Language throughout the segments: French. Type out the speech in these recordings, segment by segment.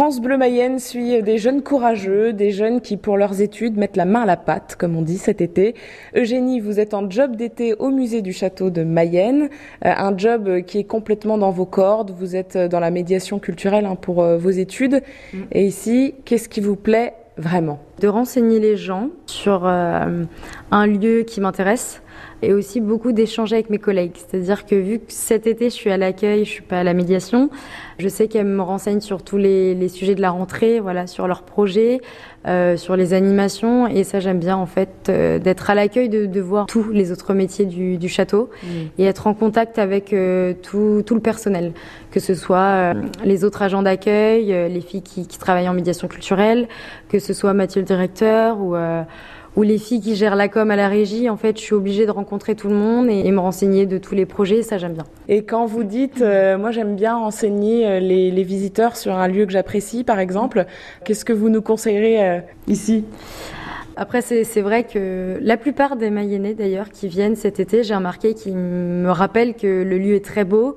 France Bleu Mayenne suit des jeunes courageux, des jeunes qui pour leurs études mettent la main à la pâte, comme on dit cet été. Eugénie, vous êtes en job d'été au musée du château de Mayenne, euh, un job qui est complètement dans vos cordes. Vous êtes dans la médiation culturelle hein, pour euh, vos études. Mm. Et ici, qu'est-ce qui vous plaît vraiment? De renseigner les gens sur euh, un lieu qui m'intéresse et aussi beaucoup d'échanger avec mes collègues. C'est-à-dire que vu que cet été je suis à l'accueil, je suis pas à la médiation, je sais qu'elles me renseignent sur tous les, les, sujets de la rentrée, voilà, sur leurs projets, euh, sur les animations et ça j'aime bien en fait euh, d'être à l'accueil, de, de, voir tous les autres métiers du, du château mmh. et être en contact avec euh, tout, tout, le personnel, que ce soit les autres agents d'accueil, les filles qui, qui, travaillent en médiation culturelle, que ce soit Mathieu le directeur ou ou les filles qui gèrent la com à la régie, en fait, je suis obligée de rencontrer tout le monde et, me renseigner de tous les projets, ça j'aime bien. Et quand vous dites, euh, moi j'aime bien enseigner euh, les, les, visiteurs sur un lieu que j'apprécie, par exemple, qu'est-ce que vous nous conseillerez euh, ici? Après, c'est vrai que la plupart des Mayennais, d'ailleurs, qui viennent cet été, j'ai remarqué qu'ils me rappellent que le lieu est très beau,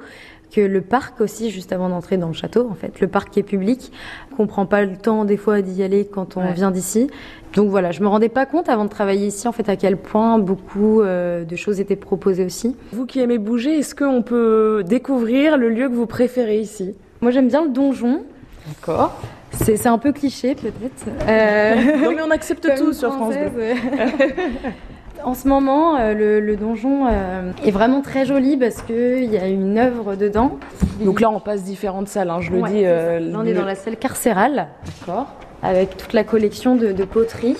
que le parc aussi, juste avant d'entrer dans le château, en fait, le parc qui est public, qu'on prend pas le temps des fois d'y aller quand on ouais. vient d'ici. Donc voilà, je me rendais pas compte avant de travailler ici, en fait, à quel point beaucoup euh, de choses étaient proposées aussi. Vous qui aimez bouger, est-ce qu'on peut découvrir le lieu que vous préférez ici? Moi, j'aime bien le donjon. D'accord. C'est un peu cliché peut-être. Euh... non mais on accepte tout sur France. En ce moment, euh, le, le, donjon euh, est vraiment très joli parce qu'il y a une œuvre dedans. Donc là, on passe différentes salles, hein, je le ouais, dis. Euh, là, on est dans la salle carcérale, d'accord, avec toute la collection de, de poterie.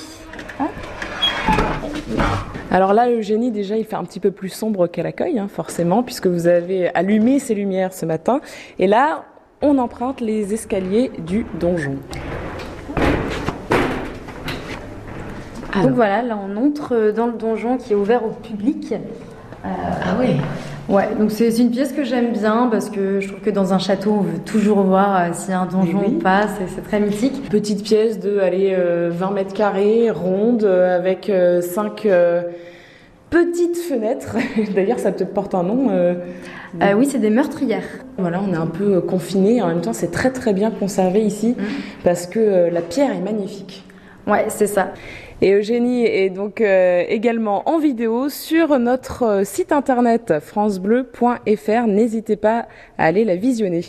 Ah. Alors là, Eugénie, déjà, il fait un petit peu plus sombre qu'à l'accueil, hein, forcément, puisque vous avez allumé ces lumières ce matin. Et là, on emprunte les escaliers du donjon. Alors. Donc voilà, là on entre dans le donjon qui est ouvert au public. Euh, ah oui Ouais, donc c'est une pièce que j'aime bien parce que je trouve que dans un château, on veut toujours voir euh, s'il y a un donjon oui. ou pas, c'est très mythique. Petite pièce de allez, euh, 20 mètres carrés, ronde, euh, avec 5 euh, petites fenêtres. D'ailleurs, ça te porte un nom. Euh, oui, c'est des meurtrières. Voilà, on est un peu confiné. En même temps, c'est très très bien conservé ici mmh. parce que la pierre est magnifique. Ouais, c'est ça. Et Eugénie est donc euh, également en vidéo sur notre site internet francebleu.fr. N'hésitez pas à aller la visionner.